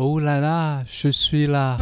Oh là là, je suis là.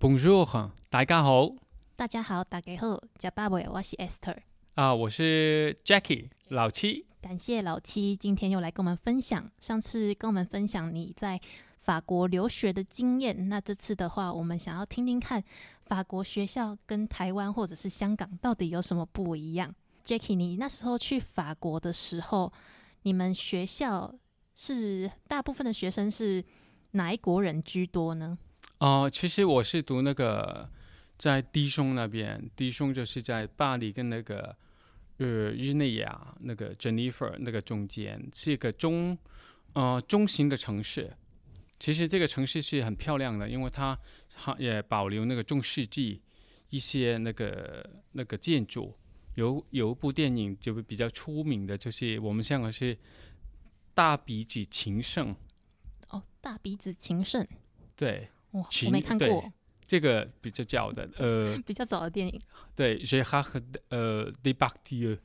Bonjour，大家好大家好，大家好，加巴伟，我是 Esther。啊，我是 Jackie 老七。感谢老七今天又来跟我们分享，上次跟我们分享你在法国留学的经验，那这次的话，我们想要听听看法国学校跟台湾或者是香港到底有什么不一样。Jackie，你那时候去法国的时候，你们学校是大部分的学生是哪一国人居多呢？哦、其实我是读那个在低松那边，低松就是在巴黎跟那个呃日内瓦那个 Geneva 那个中间，是一个中呃中型的城市。其实这个城市是很漂亮的，因为它它也保留那个中世纪一些那个那个建筑。有有一部电影就比较出名的，就是我们香港是大鼻子情圣，哦，大鼻子情圣，对，哇，我没看过，这个比较早的，呃，比较早的电影。对 e r a r 呃 d e b a c t i e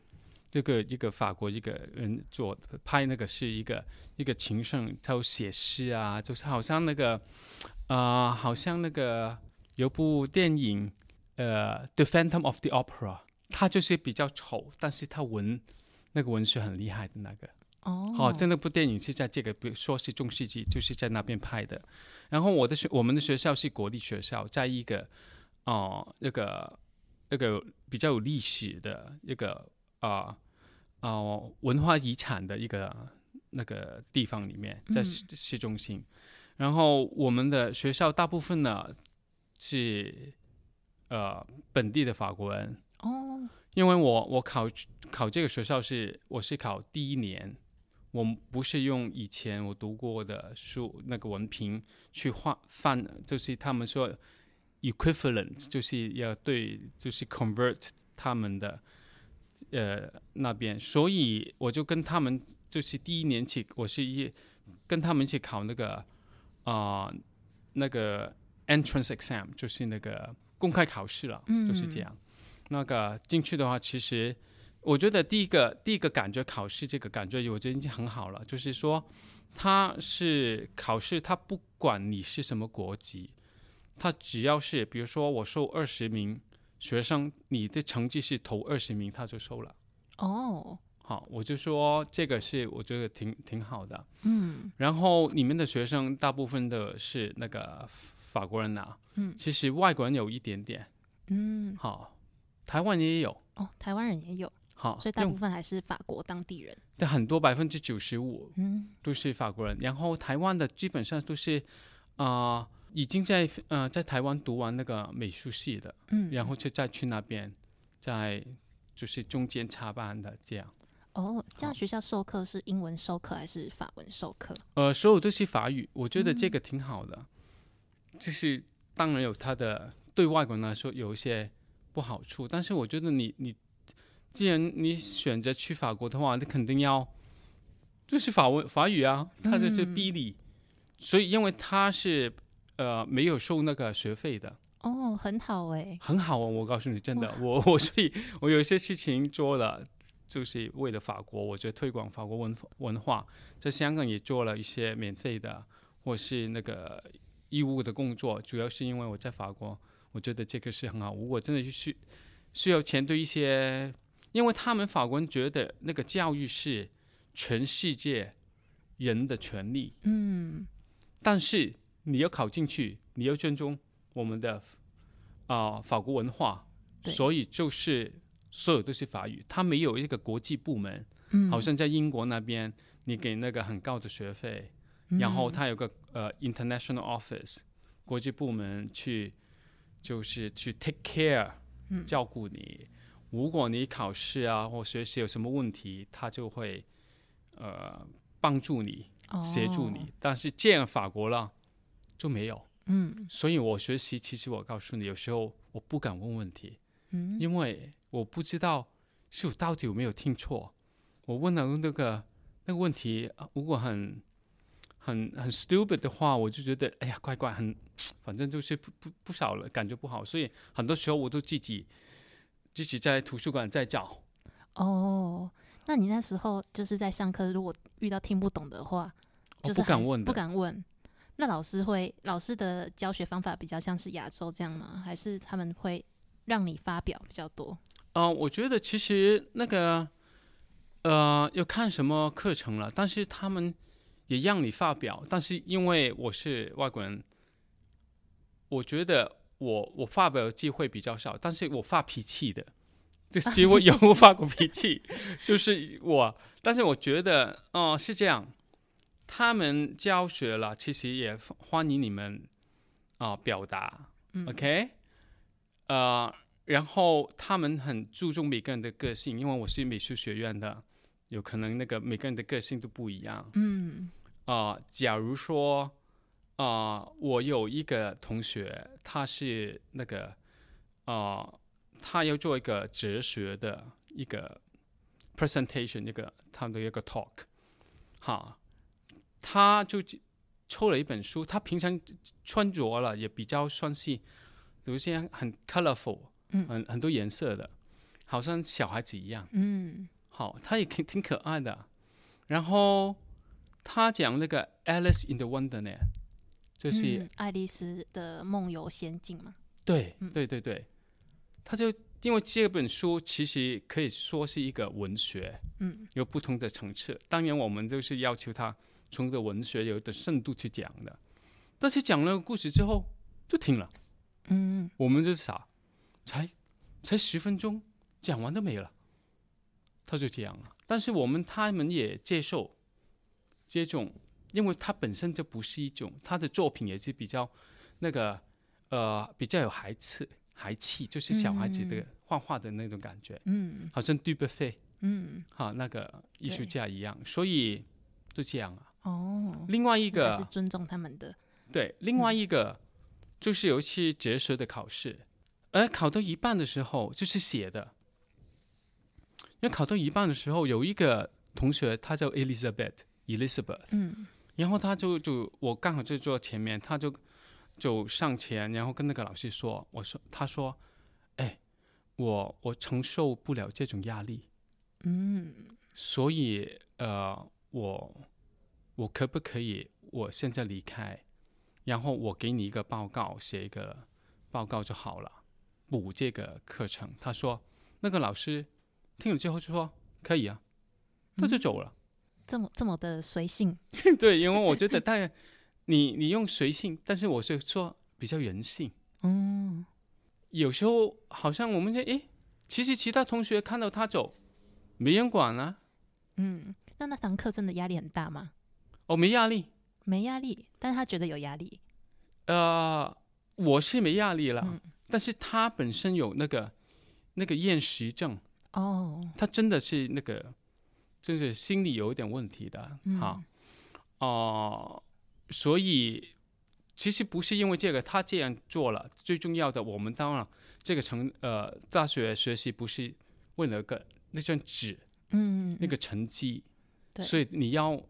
这个一个法国一个人做拍那个是一个一个情圣，他有写诗啊，就是好像那个啊、呃好像那个有部电影呃《The Phantom of the Opera》，他就是比较丑，但是他文那个文学很厉害的那个。哦，好、在那部电影是在这个，比如说是中世纪，就是在那边拍的。然后我的学，我们的学校是国立学校，在一个哦、那个那个比较有历史的一个啊哦、文化遗产的一个那个地方里面，在嗯市市中心。然后我们的学校大部分呢是呃本地的法国人，哦，因为我我考考这个学校是我是考第一年，我不是用以前我读过的书那个文凭去换翻，就是他们说 equivalent，就是要对，就是 convert 他们的呃那边，所以我就跟他们就是第一年起，我是一跟他们一起考那个啊、那个 entrance exam，就是那个公开考试了，就是这样。那个进去的话，其实我觉得第一个第一个感觉考试这个感觉，我觉得已经很好了。就是说，他是考试，他不管你是什么国籍，他只要是比如说我收二十名学生，你的成绩是头二十名，他就收了。哦，好，我就说这个是我觉得挺挺好的。嗯，然后你们的学生大部分的是那个法国人呐、嗯。其实外国人有一点点，嗯，好，台湾也有，哦，台湾人也有，好，所以大部分还是法国当地人。对很多百分之九十五嗯，都是法国人，然后台湾的基本上都是啊、已经在呃在台湾读完那个美术系的，嗯，然后就再去那边，在就是中间插班的这样。哦，这样学校授课是英文授课还是法文授课？呃，所有都是法语，我觉得这个挺好的。就是当然有它的对外国人来说有一些不好处，但是我觉得你你既然你选择去法国的话，你肯定要就是法文法语啊，它就是嗯逼你，所以因为它是呃没有收那个学费的，哦，很好哎。很好哦！我告诉你，真的，我我 所以我有一些事情做了，就是为了法国，我觉得推广法国文文化，在香港也做了一些免费的或是那个义务的工作，主要是因为我在法国，我觉得这个是很好。如果真的是需需要钱对一些，因为他们法国人觉得那个教育是全世界人的权利，嗯，但是你要考进去，你要尊重我们的啊、法国文化，所以就是所有都是法语，它没有一个国际部门，嗯好像在英国那边，你给那个很高的学费，然后嗯它有个呃 international office 国际部门去就是去 take care 嗯照顾你，如果你考试啊或学习有什么问题，他就会呃帮助你。协助你哦。。但是这样法国了就没有，嗯所以我学习其实我告诉你，有时候我不敢问问题，嗯，因为我不知道是我到底有没有听错。我问了那个那个问题，啊如果很很很 stupid 的话，我就觉得哎呀怪怪，很反正就是不不不少了，感觉不好。所以很多时候我都自己自己在图书馆在找哦，那你那时候就是在上课，如果遇到听不懂的话，我就是不敢问不。敢问。那老师会，老师的教学方法比较像是亚洲这样吗？还是他们会让你发表比较多？呃，我觉得其实那个呃要看什么课程了，但是他们也让你发表，但是因为我是外国人，我觉得我我发表的机会比较少，但是我发脾气的，就是机会 有我发过脾气，就是我，但是我觉得哦、是这样，他们教学了，其实也欢迎你们啊、表达、嗯 o k 呃，然后他们很注重每个人的个性，因为我是美术学院的，有可能那个每个人的个性都不一样。嗯啊、假如说啊、我有一个同学，他是那个啊、他要做一个哲学的一个 presentation，一个他的一个 talk，哈，他就抽了一本书，他平常穿着了也比较算是有一些很 colorful，嗯很很多颜色的，好像小孩子一样。嗯好，他也挺挺可爱的。然后他讲那个《Alice in the Wonderland》，就是、嗯爱丽丝的梦游仙境嘛。对嗯对对对，他就因为这本书其实可以说是一个文学，嗯有不同的层次。当然，我们就是要求他从这个文学有的深度去讲的。但是讲了故事之后就停了，嗯。我们就傻，才才十分钟，讲完都没了，他就这样了。但是我们他们也接受这种，因为他本身就不是一种，他的作品也是比较那个呃比较有孩子孩气，就是小孩子的嗯。画画的那种感觉，嗯。好像杜贝费嗯，好那个艺术家一样，所以就这样啊。哦，另外一个还是尊重他们的。对，另外一个、就是有一次哲学的考试，而考到一半的时候就是写的，因为考到一半的时候有一个同学，他叫 Elizabeth Elizabeth，嗯。然后他就就我刚好就坐前面，他就就上前，然后跟那个老师说，我说他说，哎，我我承受不了这种压力，嗯。所以呃，我我可不可以我现在离开，然后我给你一个报告，写一个报告就好了，补这个课程。他说那个老师听了之后就说可以啊，他就走了。这么这么的随性。对，因为我觉得当然你你用随性，但是我是说比较人性。嗯有时候好像我们这诶，其实其他同学看到他走，没人管啊，嗯，那那堂课真的压力很大吗？哦，没压力。没压力，但是他觉得有压力。呃，我是没压力了，嗯。但是他本身有那个那个厌食症，哦，他真的是那个，就是心理有一点问题的，嗯哈，哦、所以其实不是因为这个他这样做了，最重要的，我们当然这个成呃大学学习不是为了个那张纸嗯，那个成绩，对。所以你要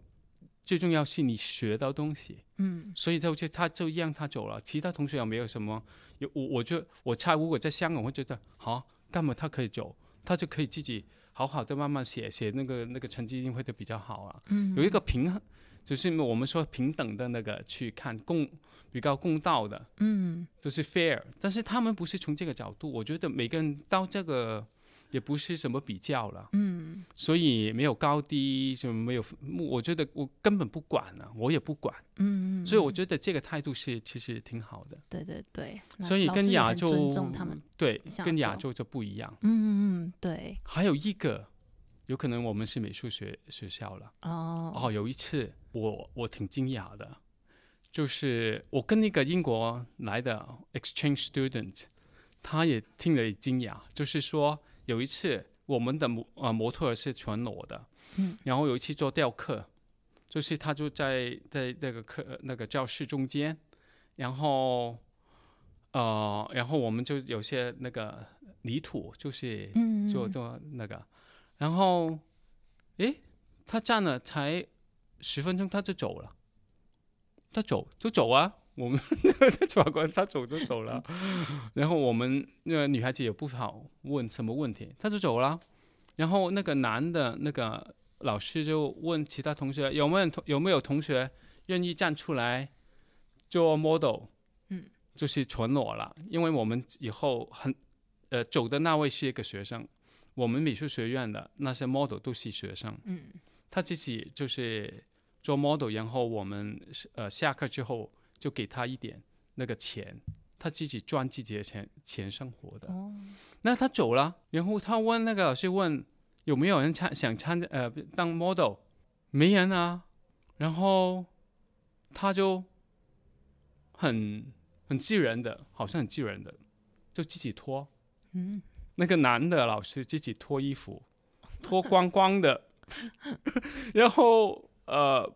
最重要是你学到东西。嗯所以就就他就让他走了，其他同学有没有什么？有我我就我猜，如果在香港，会觉得好，干嘛他可以走，他就可以自己好好的慢慢写写那个那个成绩一定会的比较好啊。嗯，有一个平衡，就是我们说平等的那个去看公比较公道的，嗯就是 fair。但是他们不是从这个角度，我觉得每个人到这个也不是什么比较了。嗯所以没有高低，什么没有，我觉得我根本不管了、我也不管。嗯，所以我觉得这个态度是其实挺好的，对对对，所以跟亚洲尊重他们。对跟亚洲就不一样。嗯嗯嗯，对还有一个，有可能我们是美术学学校了。哦哦，有一次我我挺惊讶的，就是我跟那个英国来的 exchange student，他也听了惊讶，就是说有一次我们的模呃模特是全裸的，嗯，然后有一次做雕刻，就是他就在在那个课那个教室中间，然后呃，然后我们就有些那个泥土，就是嗯。做做那个，然后，诶，他站了才十分钟，他就走了，他走就走啊，我们在 法官他走就走了，然后我们那个女孩子也不好问什么问题，他就走了，然后那个男的那个老师就问其他同学有没有同有没有同学愿意站出来做 model，嗯，就是全裸了，因为我们以后很呃走的那位是一个学生，我们美术学院的那些 model 都是学生，嗯。他自己就是做 model，然后我们呃下课之后就给他一点那个钱，他自己赚自己的钱钱生活的。哦，那他走了，然后他问那个老师问有没有人参想参呃当 model，没人啊，然后他就很很自然的，好像很自然的就自己脱，嗯，那个男的老师自己脱衣服，脱光光的，然后呃，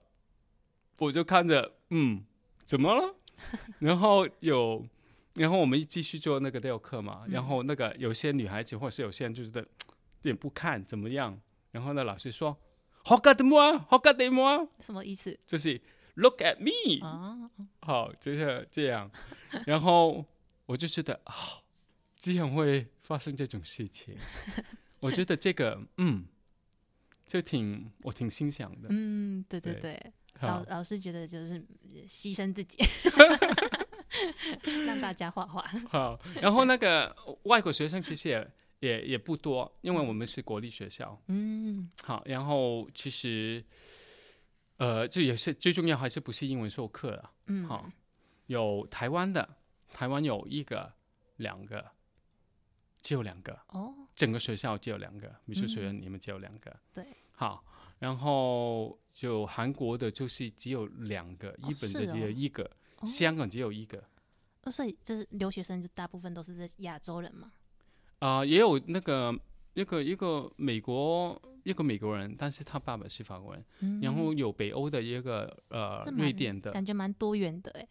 我就看着，嗯，怎么了？然后有，然后我们继续做那个雕刻嘛，然后那个有些女孩子或者是有些人就觉得，也不看怎么样，然后呢，老师说，Regarde-moi，Regarde-moi，什么意思？就是 Look at me，啊，好，就是这样，然后我就觉得啊、居然会发生这种事情，我觉得这个嗯，就挺我挺欣赏的。嗯，对对对。对，老，老师觉得就是牺牲自己，让大家画画。好，然后那个外国学生其实也也也不多，因为我们是国立学校。嗯好，然后其实呃，这也是最重要，还是不是英文授课了？嗯，好，有台湾的，台湾有一个、两个，只有两个。哦，整个学校只有两个，美术学院你们只有两个。对，好，然后就韩国的就是只有两个，日本的只有哦一个，哦香港只有一个。哦所以这是留学生就大部分都是在亚洲人嘛？啊、也有那个一个一个美国一个美国人，但是他爸爸是法国人，嗯，然后有北欧的一个呃瑞典的，感觉蛮多元的哎。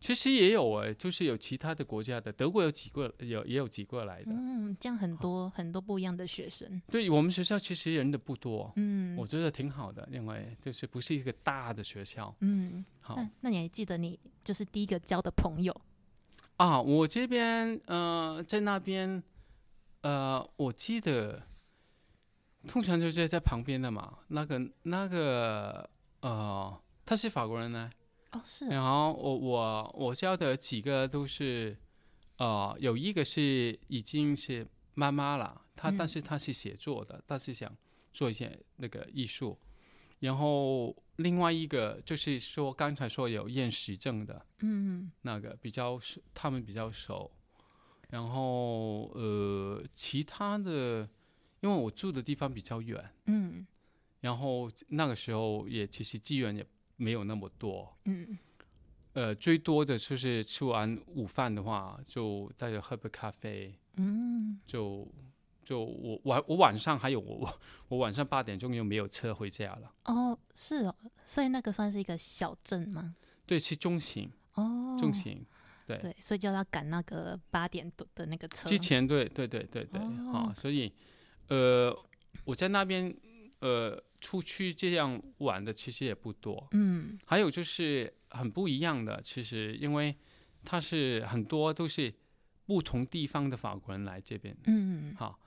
其实也有哎，就是有其他的国家的，德国有几个有也有几个来的。嗯，这样很多很多不一样的学生。对我们学校其实人的不多，嗯我觉得挺好的，因为就是不是一个大的学校。嗯，好那那你还记得你就是第一个交的朋友？啊，我这边呃，在那边呃，我记得通常就是在旁边的嘛，那个那个呃，他是法国人呢，哦，是。啊然后我我我教的几个都是呃，有一个是已经是妈妈了，她但嗯是她是写作的，她是想做一些那个艺术，然后另外一个就是说刚才说有厌食症的，嗯那个比较熟，他们比较熟。然后呃，其他的，因为我住的地方比较远，嗯。然后那个时候也其实资源也没有那么多，嗯呃，最多的就是吃完午饭的话，就大家喝杯咖啡，嗯，就就我晚我晚上还有我我我晚上八点钟又没有车回家了，哦，是哦，所以那个算是一个小镇吗？对，是中型哦，中型。对对，所以就要赶那个八点多的那个车。之前对对对对对，哦啊，所以呃，我在那边呃出去这样玩的其实也不多。嗯。还有就是很不一样的，其实因为他是很多都是不同地方的法国人来这边，嗯。好，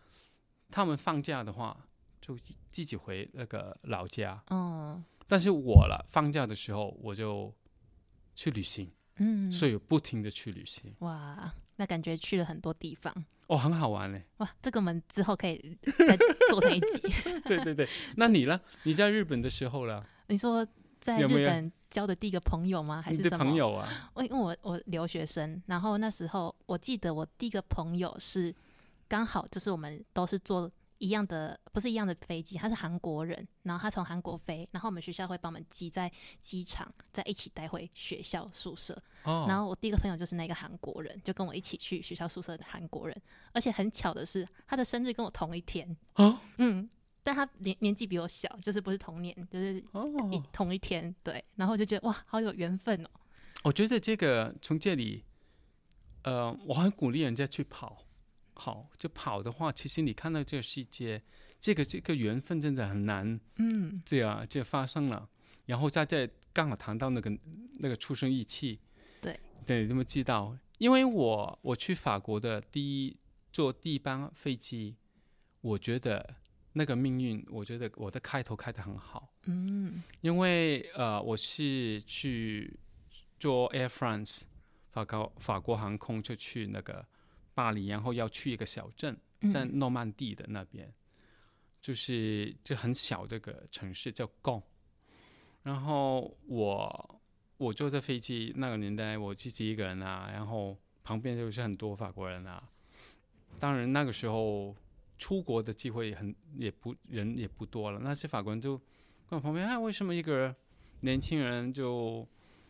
他们放假的话就自自己回那个老家，哦。但是我了放假的时候我就去旅行，嗯，所以不停的去旅行，哇，那感觉去了很多地方。哦，很好玩嘞。哇，这个我们之后可以再做成一集。对对对，那你呢？你在日本的时候了？你说在日本交的第一个朋友吗？还是什么？朋友啊？我因为我我留学生，然后那时候我记得我第一个朋友是刚好就是我们都是坐一样的，不是一样的飞机，他是韩国人，然后他从韩国飞，然后我们学校会帮我们集在机场，再一起带回学校宿舍。哦，然后我第一个朋友就是那个韩国人，就跟我一起去学校宿舍的韩国人，而且很巧的是，他的生日跟我同一天，哦。嗯，但他年年纪比我小，就是不是同年，就是一哦，同一天，对，然后我就觉得哇，好有缘分哦，我觉得这个从这里，呃，我很鼓励人家去跑。好，就跑的话，其实你看到这个世界，这个这个缘分真的很难嗯。这样就发生了。然后在这刚好谈到那个那个出生日期，对。对，那么知道，因为我我去法国的第一坐第一班飞机，我觉得那个命运，我觉得我的开头开得很好，嗯。因为呃，我是去坐 Air France 法国法国航空，就去那个巴黎，然后要去一个小镇，在嗯诺曼底的那边，就是就很小的一个城市叫 Gand。然后我我坐在飞机那个年代，我自己一个人啊，然后旁边就是很多法国人啊。当然那个时候出国的机会很也不人也不多了，那些法国人就跟我旁边，哎，为什么一个年轻人就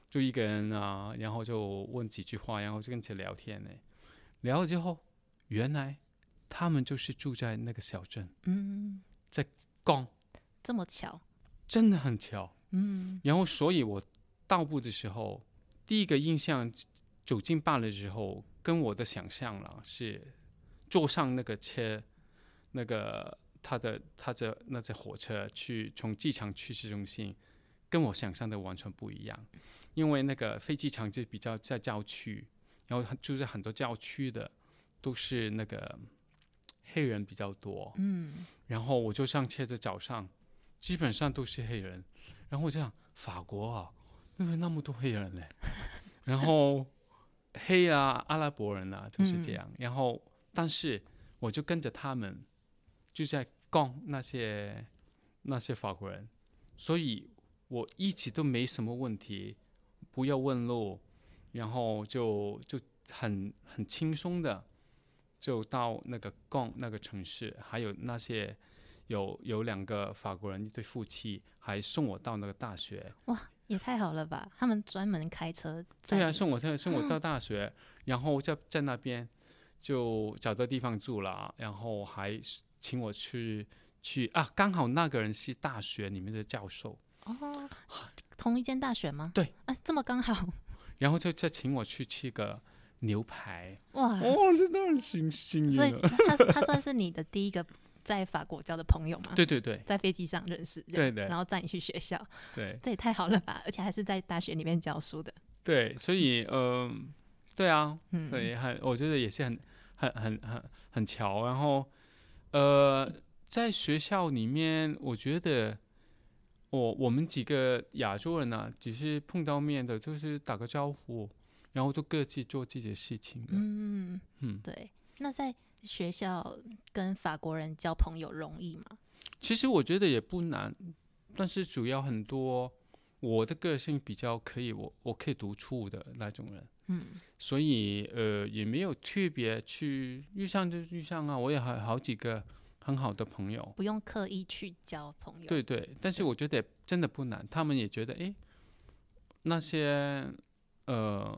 就一个人啊？然后就问几句话，然后就跟起聊天呢。聊了之后，原来他们就是住在那个小镇嗯，在刚，这么巧，真的很巧。嗯。然后，所以我到步的时候，第一个印象走进坝的时候，跟我的想象了是坐上那个车，那个他的他的那只火车去从机场去市中心，跟我想象的完全不一样。因为那个飞机场就比较在郊区，然后住在很多郊区的都是那个黑人比较多，嗯然后我就上车的早上，基本上都是黑人。然后我就想，法国啊，怎么那么多黑人呢？然后黑啊，阿拉伯人啊，就是这样。然后，但是我就跟着他们，就在逛那些那些法国人，所以我一直都没什么问题，不要问路，然后就就很很轻松的就到那个贡那个城市，还有那些有有两个法国人一对夫妻，还送我到那个大学。哇也太好了吧！他们专门开车对啊，送我在送我到大学，然后在在那边就找到地方住了，然后还请我去去啊，刚好那个人是大学里面的教授，哦，同一间大学吗？对，啊，这么刚好，然后就再请我去吃个牛排。哇！哦，这当然幸幸所以。他是他算是你的第一个在法国交的朋友吗？对对对在飞机上认识，对对然后载你去学校，对这也太好了吧！而且还是在大学里面教书的，对，所以嗯、对啊，嗯，所以很，我觉得也是很很很很很巧。然后，呃，在学校里面，我觉得我我们几个亚洲人呢、只是碰到面的，就是打个招呼，然后就各自做自己的事情的。嗯，嗯，对。那在学校跟法国人交朋友容易吗？其实我觉得也不难，但是主要很多我的个性比较可以，我我可以独处的那种人。嗯所以呃也没有特别去遇上就遇上啊，我也还好几个很好的朋友，不用刻意去交朋友。对对，但是我觉得真的不难，他们也觉得诶，那些呃，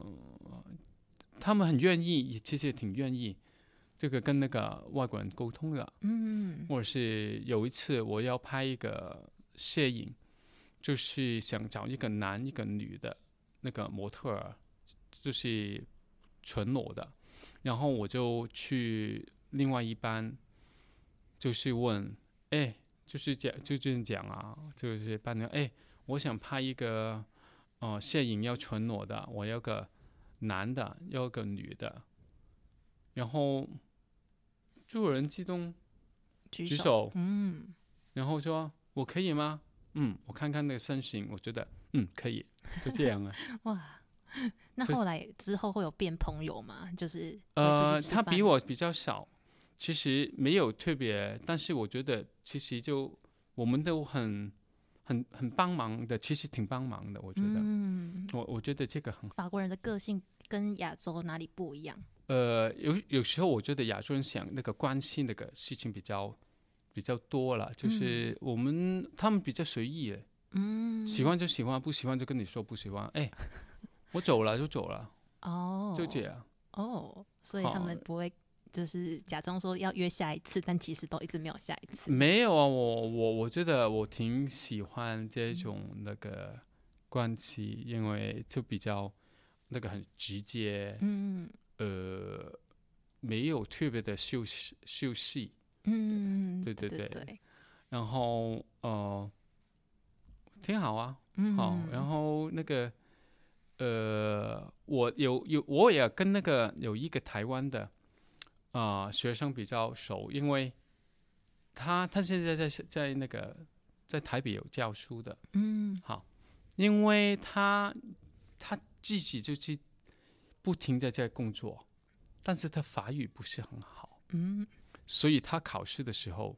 他们很愿意，也其实也挺愿意这个跟那个外国人沟通的，嗯。或者是有一次我要拍一个摄影，就是想找一个男一个女的那个模特儿，就是纯裸的，然后我就去另外一班，就是问，哎，就是讲就这样讲啊，就是班长，哎，我想拍一个呃摄影要纯裸的，我要个男的，要个女的，然后就有人激动举举手，嗯，然后说我可以吗？嗯，我看看那个身形，我觉得嗯可以，就这样啊。哇。那后来之后会有变朋友吗？就是呃，他比我比较少，其实没有特别，但是我觉得其实就我们都很很很帮忙的，其实挺帮忙的，我觉得，嗯，我我觉得这个很好。法国人的个性跟亚洲哪里不一样？呃，有有时候我觉得亚洲人想那个关心那个事情比较比较多了，就是我们、他们比较随意耶，嗯，喜欢就喜欢，不喜欢就跟你说不喜欢，哎，我走了就走了，哦，就这样。哦，所以他们不会就是假装说要约下一次，但其实都一直没有下一次。没有啊，我我我觉得我挺喜欢这种那个关系，因为就比较那个很直接，嗯呃，没有特别的修饰修饰，嗯，对对对对对，然后呃，挺好啊，嗯，好，然后那个呃，我有有我也跟那个有一个台湾的啊、学生比较熟，因为他他现在在在那个在台北有教书的，嗯。好，因为他他自己就是不停的在工作，但是他法语不是很好，嗯所以他考试的时候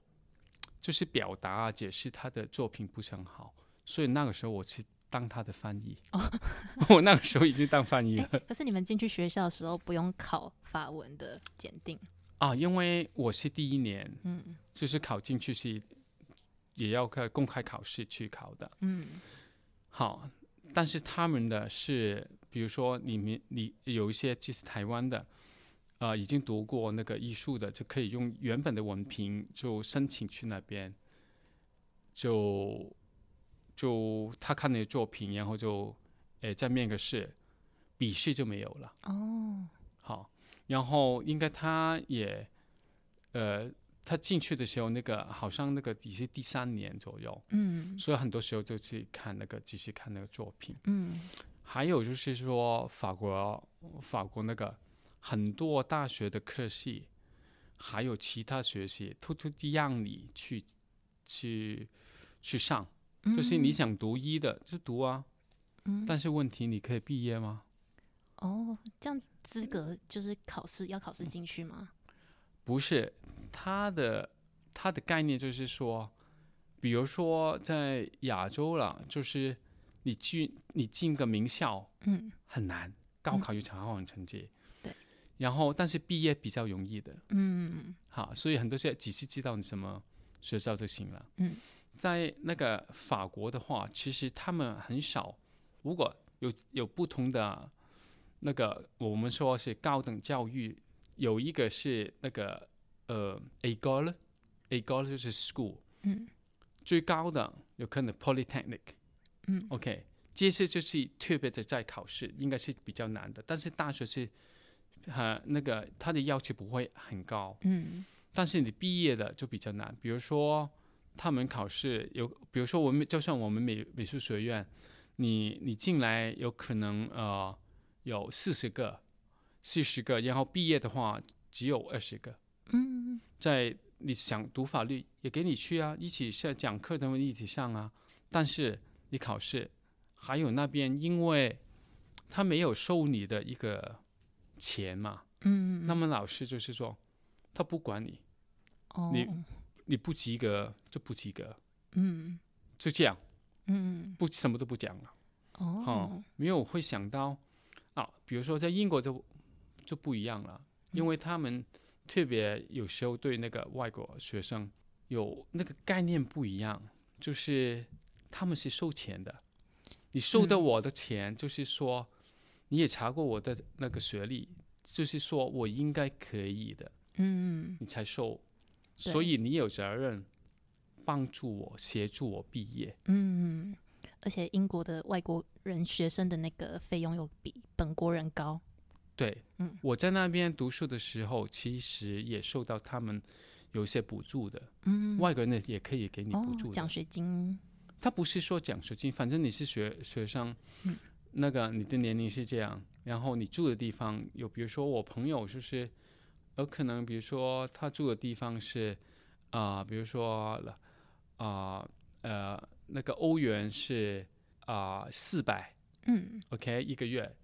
就是表达啊解释他的作品不是很好，所以那个时候我是当他的翻译，我那个时候已经当翻译了。哎，可是你们进去学校的时候不用考法文的检定，啊，因为我是第一年，嗯。就是考进去是也要开公开考试去考的。嗯。好，但是他们的是，比如说你们你有一些就是台湾的，呃，已经读过那个艺术的，就可以用原本的文凭就申请去那边，就就他看你的作品，然后就诶再面个试，笔试就没有了。哦。好，然后应该他也，呃，他进去的时候，那个好像那个也是第三年左右，嗯。所以很多时候就去看那个，继续看那个作品。嗯。还有就是说，法国法国那个很多大学的科系，还有其他学系，偷偷地让你去去去上，嗯，就是你想读医的就读啊，嗯。但是问题你可以毕业吗？哦，这样资格就是考试要考试进去吗？不是，他的他的概念就是说，比如说在亚洲了，就是你去你进个名校嗯。很难，高考有常好成绩，对，然后但是毕业比较容易的，嗯。好，所以很多时候只是知道你什么学校就行了。嗯，在那个法国的话，其实他们很少，如果有有不同的那个我们说是高等教育，有一个是那个呃 école，école 就是 school，嗯。最高的有可能 polytechnic，嗯，OK，这些就是特别的在考试，应该是比较难的，但是大学是呃那个它的要求不会很高，嗯。但是你毕业的就比较难，比如说他们考试有，比如说我们就算我们美美术学院，你你进来有可能呃有四十个、四十个，然后毕业的话只有二十个。嗯在你想读法律也给你去啊，一起上讲课的一起上啊，但是你考试还有那边因为他没有收你的一个钱嘛，嗯，那么老师就是说他不管你。哦你你不及格就不及格，嗯。就这样，嗯。不什么都不讲了。哦。哦，没有会想到啊，比如说在英国就就不一样了，因为他们特别有时候对那个外国学生有那个概念不一样，就是他们是收钱的，你收的嗯我的钱，就是说你也查过我的那个学历，就是说我应该可以的，嗯。你才收，对所以你有责任帮助我、协助我毕业。嗯，而且英国的外国人学生的那个费用又比本国人高，对，嗯。我在那边读书的时候，其实也受到他们有一些补助的，嗯，外国人也可以给你补哦助的。奖学金，他不是说奖学金，反正你是学学生，嗯。那个你的年龄是这样，然后你住的地方有，比如说我朋友就是，有可能比如说他住的地方是啊、比如说啊呃那个欧元是啊四百嗯，OK 一个月，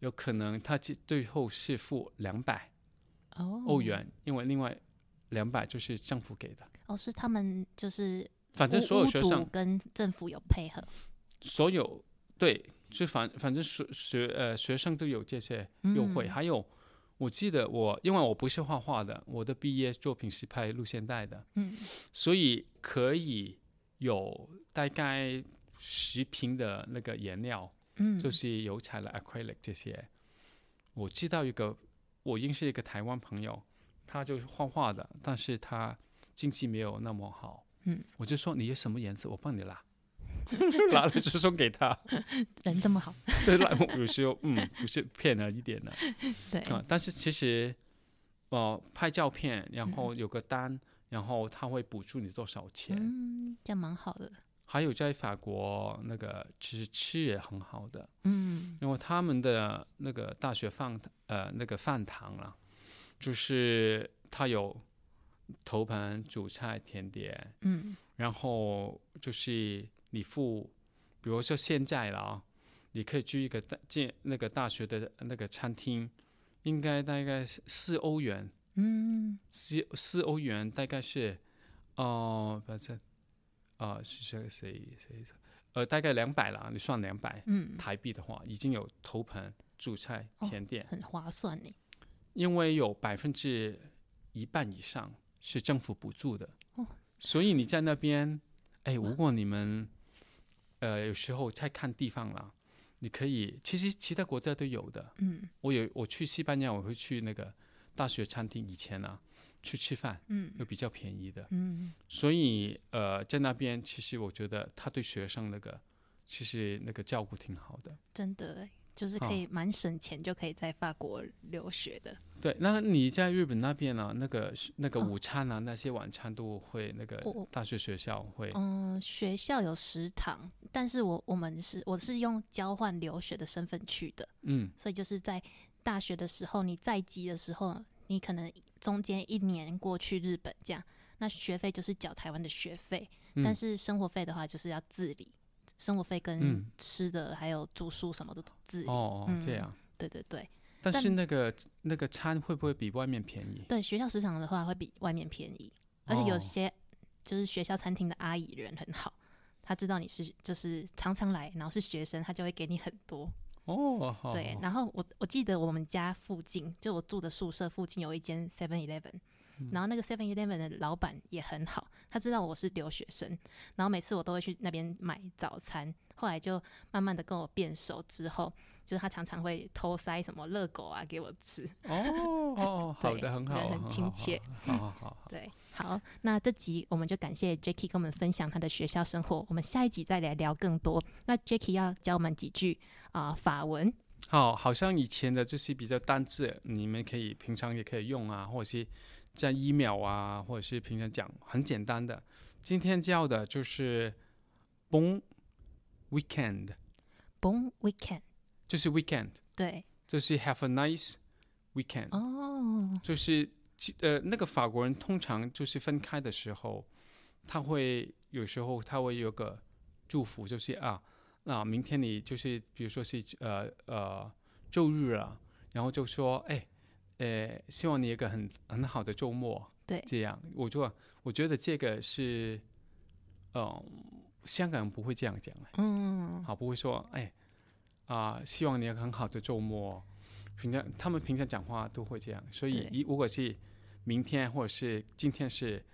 有可能他最最后是付两百哦，欧元，因为另外两百就是政府给的，哦，是他们就是反正所有学生跟政府有配合，所有对，就反反正学学呃学生都有这些优惠，嗯还有我记得我因为我不是画画的，我的毕业作品是拍录像带的，嗯。所以可以有大概十瓶的那个颜料，嗯，就是油彩了 acrylic 这些。我知道一个，我认识一个台湾朋友，他就是画画的，但是他经济没有那么好，嗯，我就说你有什么颜色，我帮你拉，拉了就送给他。人这么好，这拉有时候嗯不是骗了一点的。对，啊，但是其实呃拍照片，然后有个单，然后他会补助你多少钱。嗯，这样蛮好的，还有在法国那个其实吃也很好的，嗯。因为他们的那个大学饭呃那个饭堂啊，就是它有头盘、主菜、甜点，嗯。然后就是你付，比如说现在了啊，你可以去一个大建那个大学的那个餐厅，应该大概是四欧元，嗯。四四欧元大概是，哦、反正，啊、是谁谁谁，呃，大概两百了，你算两百嗯，台币的话，已经有头盘、主菜、哦甜点，很划算呢。因为有百分之一半以上是政府补助的，哦。所以你在那边，哎，如果你们，呃，有时候在看地方啦，你可以，其实其他国家都有的。嗯我有我去西班牙，我会去那个大学餐厅，以前啊去吃饭，嗯又比较便宜的，嗯，所以呃，在那边其实我觉得他对学生那个其实那个照顾挺好的。真的欸就是可以蛮省钱，就可以在法国留学的。对，那你在日本那边呢、那个那个哦。午餐啊，那些晚餐都会那个大学学校会。嗯，学校有食堂，但是我我们是我是用交换留学的身份去的，嗯。所以就是在大学的时候，你在籍的时候，你可能中间一年过去日本这样，那学费就是缴台湾的学费，嗯。但是生活费的话就是要自理，生活费跟嗯吃的还有住宿什么的都自理。哦哦这嗯样，对对对但但是那个那个餐会不会比外面便宜？对，学校食堂的话会比外面便宜，而且有哦些就是学校餐厅的阿姨人很好。她知道你是就是常常来，然后是学生，她就会给你很多。哦，好对，然后我我记得我们家附近，就我住的宿舍附近有一间 Seven Eleven，、然嗯后那个 Seven Eleven 的老板也很好，他知道我是留学生，然后每次我都会去那边买早餐。后来就慢慢的跟我变熟之后，就是他常常会偷塞什么热狗啊给我吃。哦哦，好的，很好，人很亲切，好好好好，对，好，那这集我们就感谢 Jacky 跟我们分享他的学校生活，我们下一集再来聊更多。那 Jacky 要教我们几句啊、法文，好，好像以前的就是比较单字，你们可以平常也可以用啊，或者是在 email 啊，或者是平常讲很简单的。今天教的就是 bon weekend，Bon weekend，就是 weekend，对，就是 have a nice weekend，、哦，就是呃那个法国人通常就是分开的时候，他会有时候他会有个祝福，就是啊，那明天你就是比如说是呃呃周日啊，然后就说哎，呃希望你有一个很很好的周末，对这样我就我觉得这个是，呃香港人不会这样讲，嗯，好不会说哎啊、希望你有个很好的周末。平常他们平常讲话都会这样，所以如果是明天或者是今天是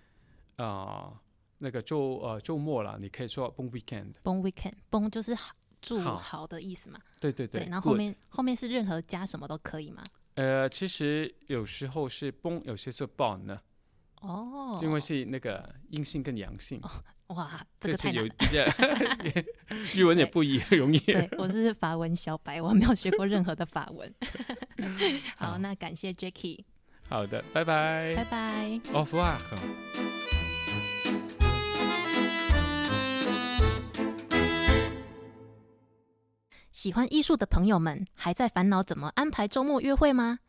呃那个周呃周末了，你可以说 bon weekend。Bon weekend，Bon 就是好祝好好的意思嘛，对对对，然后后面后面是任何加什么都可以嘛。呃其实有时候是 bon，有些是 bon 呢，哦，因为是那个阴性跟阳性，哇，这个是有太难了。比较 日文也不一容易。对，我是法文小白，我没有学过任何的法文。好，好那感谢 Jacky，好的，拜拜。拜拜。Au revoir。喜欢艺术的朋友们，还在烦恼怎么安排周末约会吗？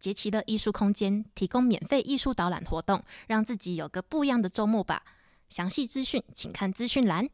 杰奇的艺术空间提供免费艺术导览活动，让自己有个不一样的周末吧。详细资讯请看资讯栏。